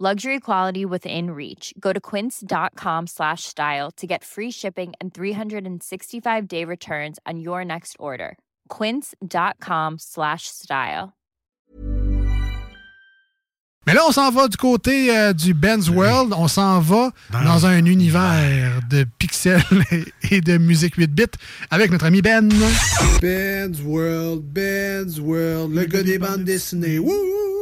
Luxury quality within reach. Go to quince.com slash style to get free shipping and 365 day returns on your next order. Quince.com slash style. Mais là, on s'en va du côté euh, du Ben's World. On s'en va dans un univers de pixels et de musique 8 bits avec notre ami Ben. Ben's World, Ben's World, le gars des bandes dessinées. Wouh!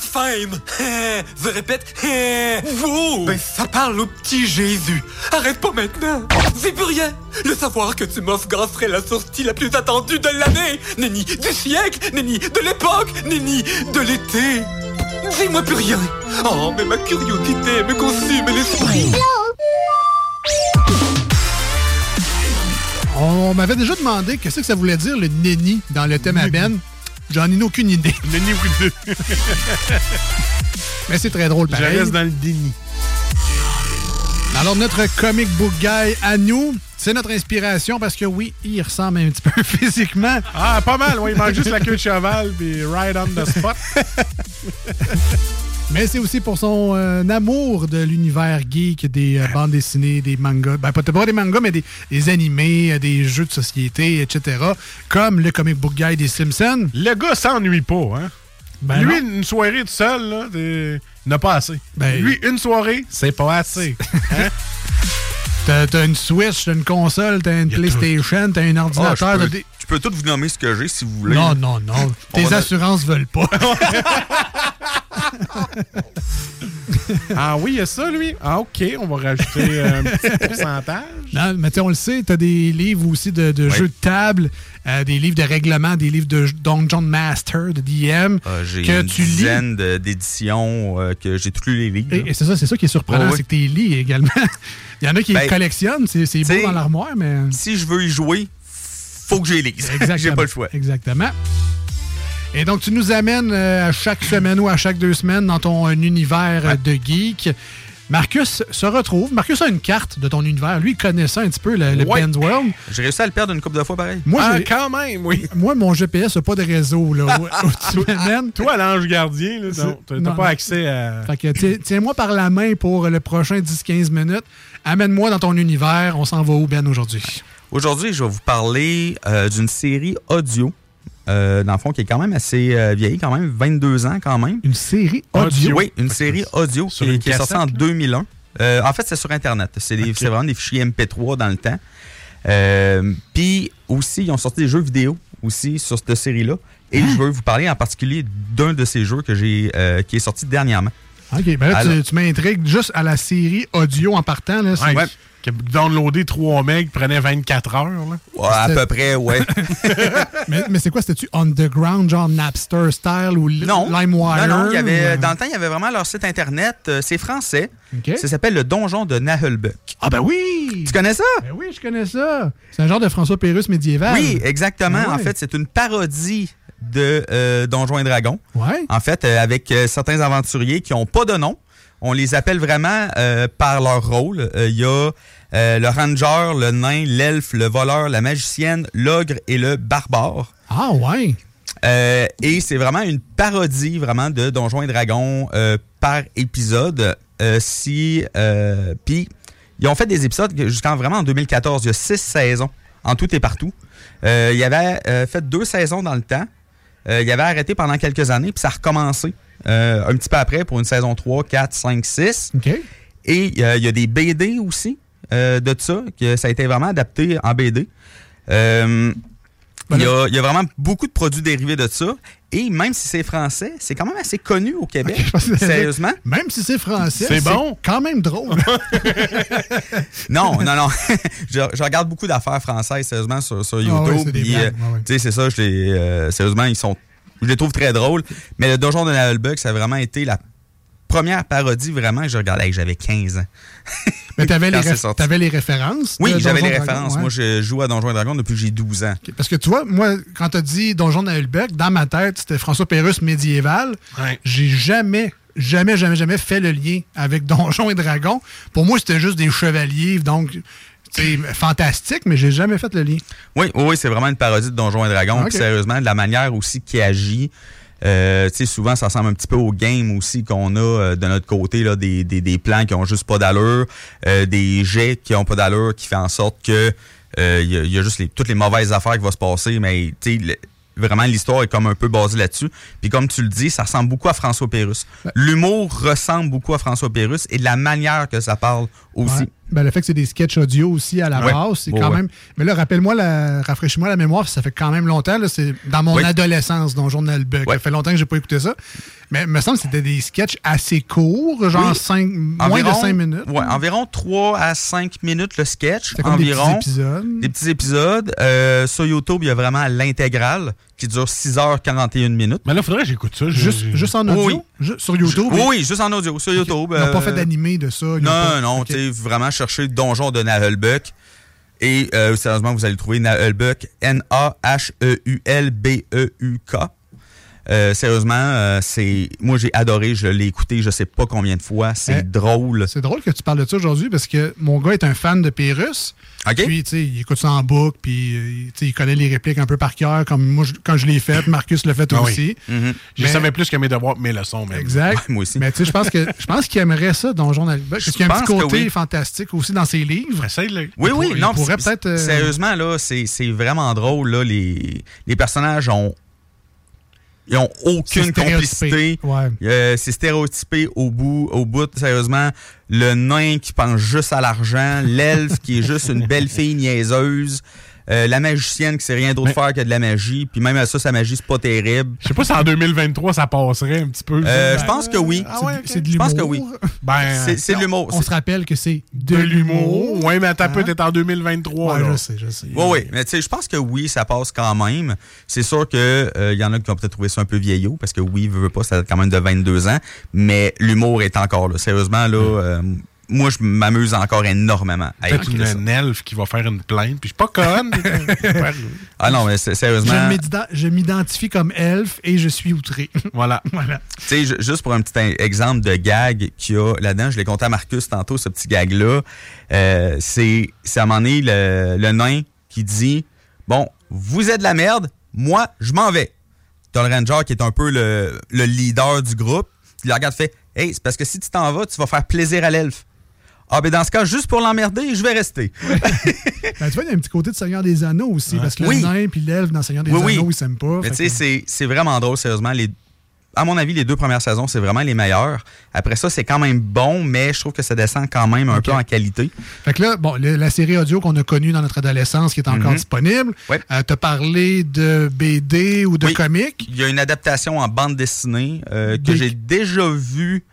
Blasphème! Je répète, wow! Ben, ça parle au petit Jésus. Arrête pas maintenant! C'est plus rien! Le savoir que tu m'offres serait la sortie la plus attendue de l'année! Nenni du siècle! Nenni de l'époque! Nenni de l'été! Dis-moi plus rien! Oh, mais ma curiosité me consume l'esprit! On m'avait déjà demandé qu'est-ce que ça voulait dire le nenni dans le thème à Ben. J'en ai aucune idée. Aucune Mais c'est très drôle Je pareil. reste dans le déni. Alors, notre comic book guy à nous, c'est notre inspiration parce que oui, il ressemble un petit peu physiquement. Ah, pas mal, oui. Il manque juste la queue de cheval puis right on the spot. Mais c'est aussi pour son euh, amour de l'univers geek, des euh, bandes dessinées, des mangas. Ben, pas, pas des mangas, mais des, des animés, euh, des jeux de société, etc. Comme le comic book guy des Simpsons. Le gars s'ennuie pas, hein? Ben Lui, non. une soirée tout seul, là, n'a pas assez. Ben- Lui, une soirée, c'est pas assez. Hein? T'as une Switch, t'as une console, t'as une PlayStation, t'as un ordinateur. je, t'as peux, des- je peux tout vous nommer ce que j'ai si vous voulez. Non, non, non. Tes assurances veulent pas. ah oui, il y a ça, lui? Ah, OK, on va rajouter euh, un petit pourcentage. Non, mais tu sais, on le sait, tu as des livres aussi de, jeux de table, euh, des livres de règlement, des livres de Dungeon Master, de DM, Ah, j'ai que une tu lis. dizaine d'éditions euh, que j'ai tous lu les livres. Et, et c'est ça, c'est ça qui est surprenant, c'est que tu les lis également. Il y en a qui les Ben, collectionnent, c'est c'est beau dans l'armoire, mais. Si je veux y jouer, faut que je les lise. Exactement. j'ai pas le choix. Exactement. Et donc, tu nous amènes euh, à chaque semaine ou à chaque deux semaines dans ton euh, univers euh, de geek. Marcus se retrouve. Marcus a une carte de ton univers. Lui, il connaît ça un petit peu, le, le Ouais. Ben's World. J'ai réussi à le perdre une couple de fois pareil. Moi, ah, quand même, oui. moi, mon GPS n'a pas de réseau là, où, tu. Toi, l'ange gardien, non, t'as pas accès à... Fait que ti- tiens-moi par la main pour le prochain 10-15 minutes. Amène-moi dans ton univers. On s'en va où, Ben, aujourd'hui? Aujourd'hui, je vais vous parler euh, d'une série audio, euh, dans le fond, qui est quand même assez euh, vieille, quand même, 22 ans quand même. Une série audio? Oui, une série audio Sur qui, une qui est sortie en cassette, 2001. Euh, en fait, c'est sur Internet. C'est vraiment des fichiers MP3 dans le temps. Euh, Puis aussi, ils ont sorti des jeux vidéo aussi sur cette série-là. Et je veux vous parler en particulier d'un de ces jeux que j'ai euh, qui est sorti dernièrement. OK, ben là, tu, Alors- tu m'intrigues juste à la série audio en partant. Là, Ouais, Downloadé 3 megs prenait 24 heures. Là. Ouais, à peu près, ouais. mais mais c'est quoi? C'était-tu Underground, genre Napster style ou Non. LimeWire? Non, non, il y avait, ou, dans le temps, il y avait vraiment leur site internet. euh, c'est français. OK. Ça s'appelle le Donjon de Nahulbuck. Ah ben oui! Tu connais ça? Ben oui, je connais ça. C'est un genre de François Pérusse médiéval. Oui, exactement. Ah ouais. En fait, c'est une parodie de euh, Donjons et Dragons. Ouais. En fait, euh, avec euh, certains aventuriers qui n'ont pas de nom. On les appelle vraiment euh, par leur rôle. Euh, Il y a euh, le ranger, le nain, l'elfe, le voleur, la magicienne, l'ogre et le barbare. Ah ouais. Et c'est vraiment une parodie vraiment de Donjons et Dragons par épisode. Si puis ils ont fait des épisodes que- jusqu'en vraiment en 2014. Il y a six saisons en tout et partout. Il avait euh, fait deux saisons dans le temps. Il avait arrêté pendant quelques années puis ça a recommencé euh, un petit peu après pour une saison 3, 4, 5, 6. OK. Et euh, il y a des BD aussi euh, de ça, que ça a été vraiment adapté en BD. Euh, il, y a, il y a vraiment beaucoup de produits dérivés de ça. Et même si c'est français, c'est quand même assez connu au Québec. Sérieusement? Même si c'est français, C'est bon. quand même drôle. Non, non, non. je, je regarde beaucoup d'affaires françaises, sérieusement, sur, sur YouTube. Ah ouais, c'est euh, ouais, ouais. Ça, je les, euh, sérieusement, ils sont. Je les trouve très drôles. Mais le Donjon de Navelbuck, ça a vraiment été la première parodie vraiment que je regardais. Hey, J'avais 15 ans. Mais t'avais les, t'avais les références. Oui, j'avais les références. ouais. Moi, je joue à Donjons et Dragons depuis que j'ai 12 ans. Parce que tu vois, moi, quand t'as dit Donjon de Hulbeck, dans ma tête, c'était François Pérusse médiéval. Ouais. J'ai jamais, jamais, jamais, jamais fait le lien avec Donjons et Dragons. Pour moi, c'était juste des chevaliers, donc, c'est fantastique, mais j'ai jamais fait le lien. Oui, oui, c'est vraiment une parodie de Donjons et Dragons. Puis sérieusement, de la manière aussi qu'il agit. Euh, souvent, ça ressemble un petit peu au game aussi qu'on a euh, de notre côté, là, des, des, des plans qui ont juste pas d'allure, euh, des jets qui ont pas d'allure, qui fait en sorte que euh, il y, a- il y a juste les, toutes les mauvaises affaires qui vont se passer, mais le- vraiment l'histoire est comme un peu basée là-dessus. Puis comme tu le dis, ça ressemble beaucoup à François Pérusse. L'humour ressemble beaucoup à François Pérusse et de la manière que ça parle aussi. Ouais. Ben, le fait que c'est des sketchs audio aussi à la Ouais. base, c'est quand ouais. même. Mais là, rappelle-moi, la... rafraîchis-moi la mémoire, ça fait quand même longtemps. C'est dans mon Oui. adolescence, Donjon de Hulbeck. Ouais. Ça fait longtemps que j'ai pas écouté ça. Mais il me semble que c'était des sketchs assez courts, genre Oui. cinq- moins de 5 minutes. Ouais, environ 3 à 5 minutes le sketch. Comme des environ. petits épisodes. Des petits épisodes. Euh, sur YouTube, il y a vraiment l'intégrale qui dure 6h41 minutes. Mais là, faudrait que j'écoute ça. Je- Juste, juste en audio, Oui. sur YouTube? Oui, oui, juste en audio, sur YouTube. Ils n'ont pas euh, fait d'animé de ça. Non, pas- non, tu sais, vraiment chercher Donjon de Nahulbuck. Et euh, sérieusement, vous allez trouver Nahulbuck, N-A-H-E-U-L-B-E-U-K. Euh, sérieusement, euh, c'est moi j'ai adoré, je l'ai écouté, je sais pas combien de fois, c'est Eh, drôle. C'est drôle que tu parles de ça aujourd'hui parce que mon gars est un fan de Pérus. OK? Puis, tu sais, il écoute ça en boucle, puis, euh, il- tu sais, il connaît les répliques un peu par cœur, comme moi, je- quand je l'ai fait, Marcus l'a fait Ah oui. aussi. Mhm. Je Mais- savais plus que mes devoirs, mes leçons. Même. Exact. Ouais, moi aussi. Mais tu sais, je pense que je pense qu'il aimerait ça, Donjon d'Albuck. Parce qu'il y a un petit côté oui. fantastique aussi dans ses livres. Oui, Il oui, pour- il non, pourrait peut-être, euh, Sérieusement, là, c'est c'est vraiment drôle, là. Les, les personnages ont. Ils ont aucune complicité. Ouais. Euh, c'est stéréotypé au bout, au bout, sérieusement. Le nain qui pense juste à l'argent, l'elfe qui est juste une belle fille niaiseuse, euh, la magicienne qui sait rien d'autre Mais- faire que de la magie, puis même à ça, sa magie, c'est pas terrible. Je sais pas si en 2023, ça passerait un petit peu. Euh, je pense que oui. Ah ouais, C'est de Je l'humour. pense que oui. Ben, C'est de l'humour. On se rappelle que c'est de, de l'humour. Ouais, mais attends, Hein? peut-être en 2023. Ouais, là. je sais, je sais. Oui, oui. Mais tu sais, je pense que oui, ça passe quand même. C'est sûr que euh, y en a qui ont peut-être trouvé ça un peu vieillot, parce que oui, veut, veut pas, ça date quand même de 22 ans. Mais l'humour est encore là. Sérieusement, là, euh, moi, je m'amuse encore énormément à Peut-être une, une elfe qui va faire une plainte. Puis je suis pas conne. Ah non, mais sérieusement, Je m'identifie comme elfe et je suis outré. voilà. voilà. tu sais, ju- juste pour un petit exemple de gag qu'il y a là-dedans, je l'ai conté à Marcus tantôt, ce petit gag-là. Euh, c'est c'est à un moment donné le, le nain qui dit Bon, vous êtes de la merde, moi, je m'en vais. T'as le ranger qui est un peu le, le leader du groupe. Il le regarde fait Hey, c'est parce que si tu t'en vas, tu vas faire plaisir à l'elfe. Ah, ben dans ce cas, juste pour l'emmerder, je vais rester. Ben, tu vois, il y a un petit côté de Seigneur des Anneaux aussi, parce que Oui. le nain puis l'elfe dans Seigneur des Oui, oui. Anneaux, ils s'aiment pas. Mais tu sais, que- c'est- vraiment drôle, sérieusement. Les, à mon avis, les deux premières saisons, c'est vraiment les meilleures. Après ça, c'est quand même bon, mais je trouve que ça descend quand même un peu en qualité. Fait que là, bon, le- la série audio qu'on a connue dans notre adolescence qui est encore Mhm. disponible, Ouais. euh, t'as parlé de BD ou de Oui. comics? Il y a une adaptation en bande dessinée euh, que Des- j'ai déjà vue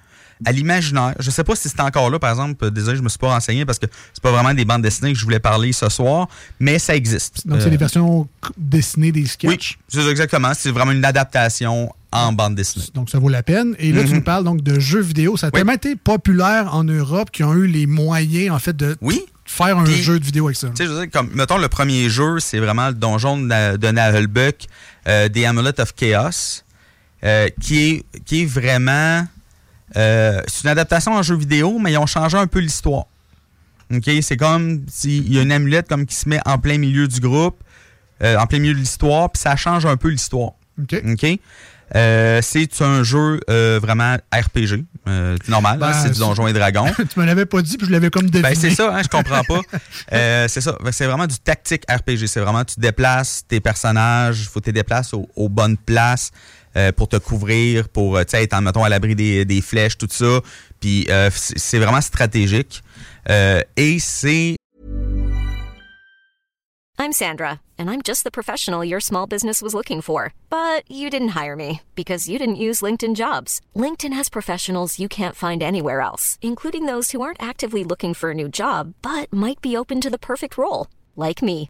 à l'imaginaire. Je sais pas si c'est encore là, par exemple. Désolé, je me suis pas renseigné parce que c'est pas vraiment des bandes dessinées que je voulais parler ce soir, mais ça existe. Donc, c'est Euh, des versions c- dessinées des Oui, sketchs? c'est ça, exactement. C'est vraiment une adaptation en bande dessinée. Donc, ça vaut la peine. Et là, tu Mhm. nous parles donc de jeux vidéo. Ça a Oui. tellement été populaire en Europe qui ont eu les moyens, en fait, de Oui, faire un Puis- jeu de vidéo avec ça. Tu sais, je veux dire, comme, mettons, le premier jeu, c'est vraiment le donjon de, de Nahulbuck, euh, The Amulet of Chaos, euh, qui, est, qui est vraiment... euh, c'est une adaptation en jeu vidéo, mais ils ont changé un peu l'histoire. OK? C'est comme s'il y a une amulette comme qui se met en plein milieu du groupe, euh, en plein milieu de l'histoire, puis ça change un peu l'histoire. OK. Euh, c'est un jeu euh, vraiment RPG. Euh, c'est normal, Ben, c'est du Donjon et Dragon. tu me l'avais pas dit, puis je l'avais comme deviné. Ben, c'est ça, hein, je comprends pas. C'est ça. Que C'est vraiment du tactique RPG. C'est vraiment, tu déplaces tes personnages, il faut que tu les déplaces aux, aux bonnes places euh, pour te couvrir, pour, euh, être, à l'abri des, flèches, tout ça. Puis, euh, c'est vraiment stratégique. Et c'est I'm Sandra, and I'm just the professional your small business was looking for. But you didn't hire me because you didn't use LinkedIn jobs. LinkedIn has professionals you can't find anywhere else, including those who aren't actively looking for a new job but might be open to the perfect role, like me.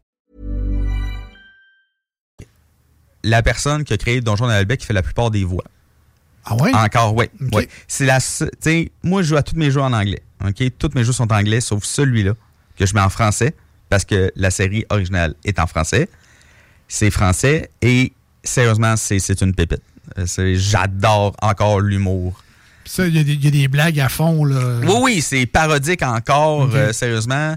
La personne qui a créé Donjon d'Albec qui fait la plupart des voix. Ah ouais? Encore, oui. Ouais. C'est la, moi, je joue à tous mes jeux en anglais. OK? Tous mes jeux sont en anglais, sauf celui-là, que je mets en français, parce que la série originale est en français. C'est français, et sérieusement, c'est une pépite. Euh, c'est- J'adore encore l'humour. Ça, il y, a des- il y a des blagues à fond, là. Oui, oui, c'est parodique encore, euh, sérieusement.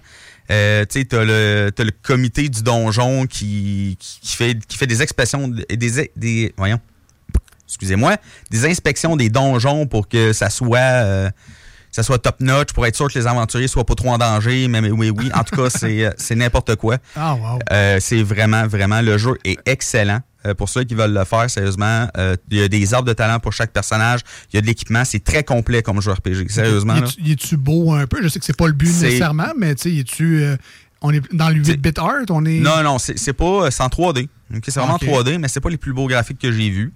Euh, tu sais, t'as le, t'as le comité du donjon qui, qui, qui fait, qui fait des expressions, des, des, voyons, excusez-moi, des inspections des donjons pour que ça soit, euh, ça soit top notch, pour être sûr que les aventuriers soient pas trop en danger. Mais, mais oui, oui, en tout cas, c'est, euh, c'est n'importe quoi. Ah, wow. Euh, c'est vraiment, vraiment, le jeu est excellent. Euh, pour ceux qui veulent le faire, sérieusement, euh, il y a des arbres de talent pour chaque personnage. Il y a de l'équipement. C'est très complet comme jeu RPG. Sérieusement. Là. est-tu- beau un peu? Je sais que c'est pas le but nécessairement, mais tu sais, il est-tu. euh, on est dans le 8-bit art, on est. Non, non, c'est c'est pas. euh, C'est en 3D. ok? C'est vraiment Ok. 3D, mais c'est pas les plus beaux graphiques que j'ai vus.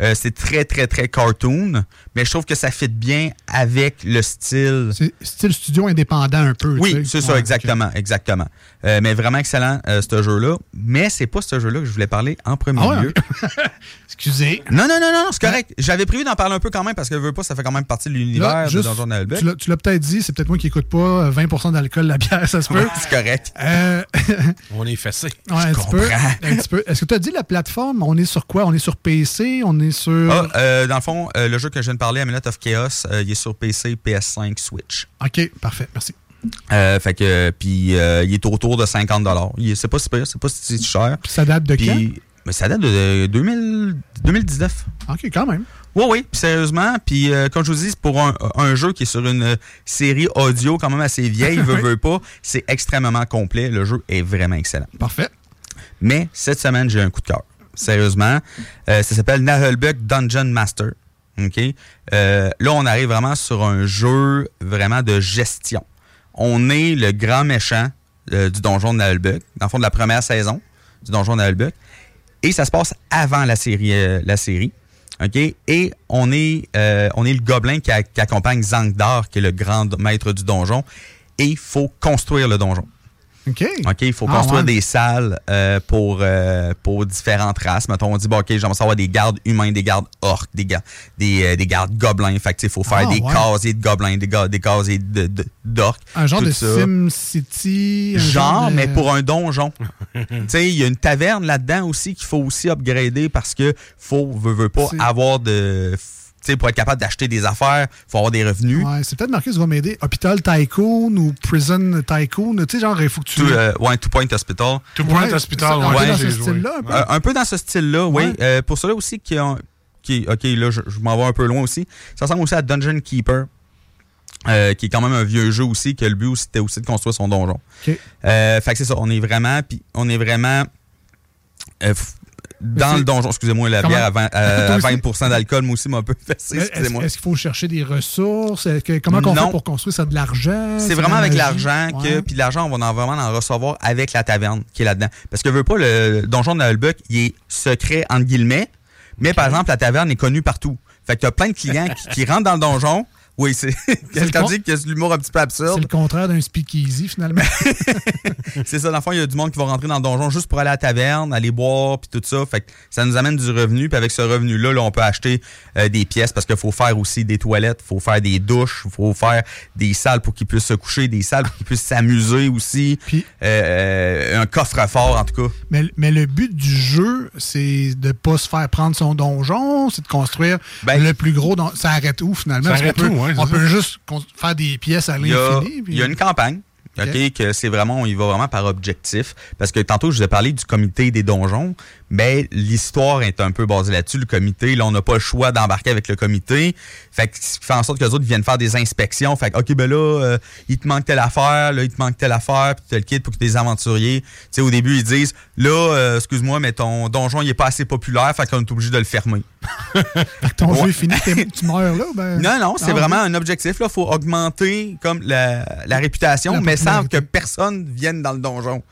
Euh, c'est très, très, très cartoon, mais je trouve que ça fit bien avec le style. C'est style studio indépendant un peu. Oui, tu sais. c'est ça, Ouais, exactement, exactement. Euh, mais vraiment excellent, euh, ce jeu-là. Mais c'est pas ce jeu-là que je voulais parler en premier Ah ouais, lieu. Excusez. Non, non, non, non, c'est correct. J'avais prévu d'en parler un peu quand même parce que je veux pas, ça fait quand même partie de l'univers de Donjon Albert. tu l'as- peut-être dit, c'est peut-être moi qui écoute pas euh, 20% d'alcool, la bière, ça se peut. c'est correct. Euh, On est fessé. ouais, un, petit peu, comprends. un petit peu. Est-ce que tu as dit la plateforme? On est sur quoi? On est sur PC? On est sur... Ah, euh, dans le fond, euh, le jeu que je viens de parler, Amulet of Chaos, euh, il est sur PC, PS5, Switch. OK, parfait. Merci. Fait que, puis il est autour de 50 Il est- C'est pas si pire, c'est pas si cher. Ça date de quand? Puis, mais ça date de euh, 2000 2019. OK, quand même. Oui, oui, puis sérieusement. Puis, euh, comme je vous dis, c'est pour un, un jeu qui est sur une série audio quand même assez vieille, veut, veut pas, c'est extrêmement complet. Le jeu est vraiment excellent. Parfait. Mais cette semaine, j'ai un coup de cœur. Sérieusement. Euh, ça s'appelle Nahelbuck Dungeon Master. Euh, là, on arrive vraiment sur un jeu vraiment de gestion. On est le grand méchant euh, du donjon de Nahelbuck, dans le fond de la première saison du donjon de Nahelbuck. Et ça se passe avant la série. euh, la série. Et on est, on est le gobelin qui, qui accompagne Zangdar, qui est le grand maître du donjon. Et il faut construire le donjon. OK. OK, il faut Ah, construire ouais. des salles euh, pour, euh, pour différentes races. Mettons, on dit, bon, OK, j'aimerais savoir des gardes humains, des gardes orques, des, ga- des, euh, des gardes gobelins. Fait il faut faire Ah, des ouais. casiers de gobelins, des, ga- des casiers de- de- d'orques. Un genre de ça. SimCity. un Genre, de- mais pour un donjon. tu sais, il y a une taverne là-dedans aussi qu'il faut aussi upgrader parce que faut, veut, veut pas avoir de. Tu sais, pour être capable d'acheter des affaires, faut avoir des revenus. Ouais, c'est peut-être Marcus qui va m'aider. Hôpital Tycoon ou Prison Tycoon. Tu sais, genre, il faut que tu. Euh, ouais, Two Point Hospital. Two Point Ouais, Hospital, ça, un peu ouais, dans ce style-là, un peu. Euh, un peu dans ce style-là, oui. Ouais. Euh, pour cela aussi, qui ont, qui, OK, là, je, je m'en vais un peu loin aussi. Ça ressemble aussi à Dungeon Keeper, euh, qui est quand même un vieux jeu aussi, que le but aussi, c'était aussi de construire son donjon. OK. Euh, fait que c'est ça, on est vraiment, puis on est vraiment euh, f- dans le donjon. Excusez-moi, la Comment- bière à 20, euh, Toi à aussi? 20 d'alcool, moi aussi, m'a un peu fessé, excusez-moi. est-ce qu'il faut chercher des ressources? Que- comment on Non. fait pour construire ça de l'argent? C'est vraiment avec l'argent que, puis l'argent, on va en vraiment en recevoir avec la taverne qui est là-dedans. Parce que veut pas le donjon de Nullbuck, il est secret entre guillemets, mais par exemple la taverne est connue partout. Fait que t'as plein de clients qui, qui rentrent dans le donjon. Oui, c'est quelqu'un dit que c'est de l'humour un petit peu C'est absurde. le contraire d'un speakeasy, finalement. C'est ça, dans le fond, il y a du monde qui va rentrer dans le donjon juste pour aller à la taverne, aller boire, puis tout ça. Fait que ça nous amène du revenu. Puis avec ce revenu-là, là, on peut acheter euh, des pièces parce qu'il faut faire aussi des toilettes, il faut faire des douches, il faut faire des salles pour qu'ils puissent se coucher, des salles pour qu'ils puissent s'amuser aussi. Puis- Euh, euh, un coffre-fort, en tout cas. mais, mais le but du jeu, c'est de pas se faire prendre son donjon, c'est de construire Ben- le plus gros. don- Ça arrête où, finalement? Ça arrête où, ouais, on ça. peut juste faire des pièces à Il l'infini. puis- il y a une campagne. OK, Ok. que c'est vraiment, on y va vraiment par objectif. Parce que tantôt, je vous ai parlé du comité des donjons, mais l'histoire est un peu basée là-dessus. Le comité, là, on n'a pas le choix d'embarquer avec le comité. Fait que fait en sorte que les autres viennent faire des inspections. Fait que, OK, ben là, euh, il te manque telle affaire, là, il te manque telle affaire, puis tu le quittes pour que des aventuriers. Tu sais, au début, ils disent, là, euh, excuse-moi, mais ton donjon, il est pas assez populaire, fait qu'on est obligé de le fermer. Ton jeu est fini, t'es- tu meurs là? Ben... Non, non, c'est Ah, vraiment un objectif. Il faut augmenter comme la, la réputation, La mais sans que personne vienne dans le donjon.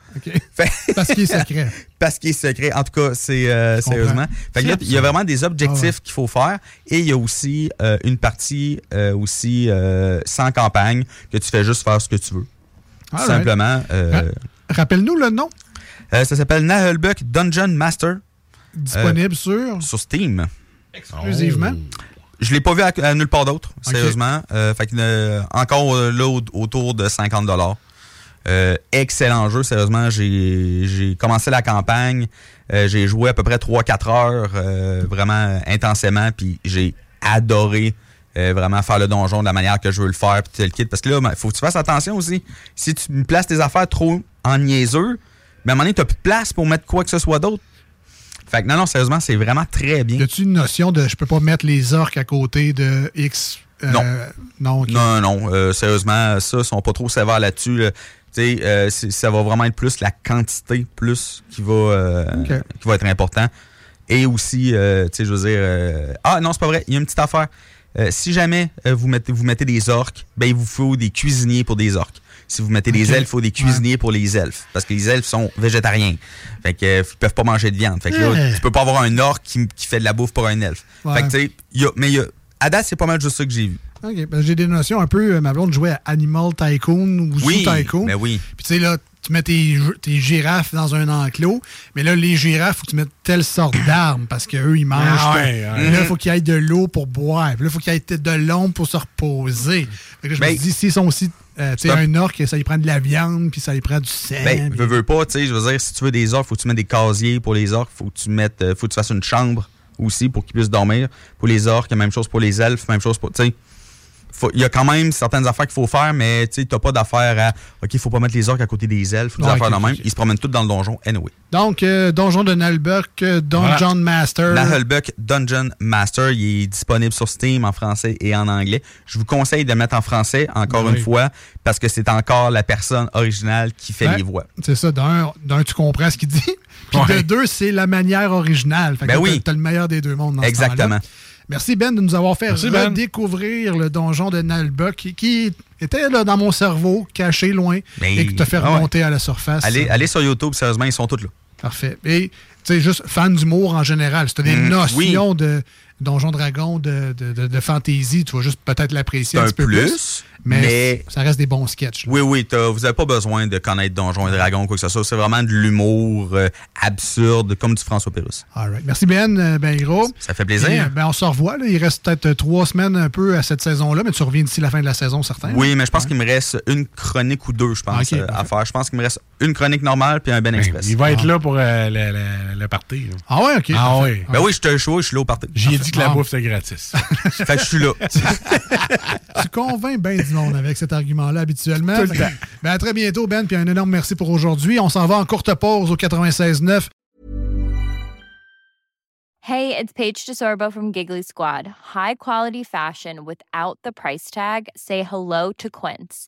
Fait- Parce qu'il est secret. parce qu'il est secret. En tout cas, c'est euh, sérieusement. Fait que là, C'est il y a vraiment des objectifs Ah ouais. qu'il faut faire. Et il y a aussi euh, une partie euh, aussi sans campagne que tu fais juste faire ce que tu veux. Tout All right. Simplement. Rappelle-nous le nom ça s'appelle Nahelbuck Dungeon Master disponible sur? sur Steam. exclusivement. Je l'ai pas vu à, à nulle part d'autre, sérieusement. Fait que encore là au- autour de 50 dollars. excellent jeu, sérieusement. J'ai commencé la campagne, euh, j'ai joué à peu près 3-4 heures, euh, vraiment intensément, puis j'ai adoré euh, vraiment faire le donjon de la manière que je veux le faire, puis tel kit. Parce que là, il faut que tu fasses attention aussi. Si tu me places tes affaires trop en niaiseux, mais à un moment donné, tu plus de place pour mettre quoi que ce soit d'autre. Fait que non, non, sérieusement, c'est vraiment très bien. Y a-tu une notion de je peux pas mettre les orques à côté de X euh, Non. Non. Non, non, euh, sérieusement, ça, ils sont pas trop sévères là-dessus. là. Euh, ça va vraiment être plus la quantité plus qui va, euh, qui va être important. Et aussi, euh, tu sais, je veux dire... ah non, c'est pas vrai, il y a une petite affaire. Si jamais vous, mettez, vous mettez des orques, ben il vous faut des cuisiniers pour des orques. Si vous mettez des elfes, il faut des cuisiniers pour les elfes. Parce que les elfes sont végétariens. Fait que, euh, ils peuvent pas manger de viande. Fait que là, Ouais. tu peux pas avoir un orque qui, qui fait de la bouffe pour un elfe. Ouais. Fait que, tu sais, il y a- mais y a, à date, c'est pas mal juste ça que j'ai vu. OK. Ben, J'ai des notions un peu. euh, Ma blonde jouait à Animal Tycoon ou Oui, Zoo Tycoon. ben oui. Puis tu sais, là, tu mets tes, tes girafes dans un enclos, mais là, les girafes, faut que tu mettes telle sorte d'armes parce qu'eux, ils mangent. Ah pas. ouais, ouais. Puis Là, il faut qu'il y ait de l'eau pour boire. Puis là, il faut qu'il y ait de l'ombre pour se reposer. Fait que je Ben, me dis, s'ils sont aussi. euh, tu sais, un- orc, ça y prend de la viande, puis ça y prend du sang. Ben, veux, veux pas, tu sais, je veux dire, si tu veux des orques, faut que tu mettes des casiers pour les orques, faut que tu mettes, euh, faut que tu fasses une chambre aussi pour qu'ils puissent dormir. Pour les orques, même chose pour les elfes, même chose pour, tu sais, faut- il y a quand même certaines affaires qu'il faut faire, mais tu t'as pas d'affaires à, ok, faut pas mettre les orques à côté des elfes, des Ouais, affaires ok, de même. Ils se promènent tous dans le donjon, anyway. Donc, euh, Donjon de Nalbuck, euh, Dungeon Master. Nahelbuck Dungeon Master, il est disponible sur Steam en français et en anglais. Je vous conseille de le mettre en français, encore Oui. une fois, parce que c'est encore la personne originale qui fait les voix. C'est ça, d'un, tu comprends ce qu'il dit. Puis de Ouais. deux, c'est la manière originale. Fait que Ben oui. t'as- T'as le meilleur des deux mondes dans Exactement. Merci Ben de nous avoir fait Merci, Ben. redécouvrir le donjon de Nalbuck qui, qui était là dans mon cerveau, caché loin, Mais- et qui t'a fait ah ouais. remonter à la surface. Allez, allez sur YouTube, sérieusement, ils sont tous là. Parfait. Et tu sais, juste fan d'humour en général. T'as des Mm, notions de Donjon Dragon, de, de, de, de fantasy, tu vas juste peut-être l'apprécier un, un petit peu plus, plus. Mais, mais- ça reste des bons sketchs. là. Oui, oui, vous n'avez pas besoin de connaître Donjons et Dragons ou quoi que ce soit. C'est vraiment de l'humour euh, absurde, comme du François Pérusse. All right. Merci Ben, euh, Ben gros. Ça fait plaisir. Et, euh, ben, on se revoit. là. Il reste peut-être trois semaines un peu à cette saison-là, mais tu reviens d'ici la fin de la saison, certain. Oui, mais je pense qu'il me reste une chronique ou deux, je pense, euh, à faire. Je pense qu'il me reste une chronique normale puis un Ben Express. Il va être là pour euh, le, le, le party. Ah ouais, OK. Ah oui. Ben oui, je te chaud, je suis là au party. J'ai dit que la bouffe, c'est gratis. fait que je suis là. Tu convaincs bien du monde avec cet argument-là habituellement. Tout le temps. Ben, à très bientôt, Ben, puis un énorme merci pour aujourd'hui. On s'en va en courte pause au 96.9. Hey, it's Paige DeSorbo from Giggly Squad. High quality fashion without the price tag. Say hello to Quince.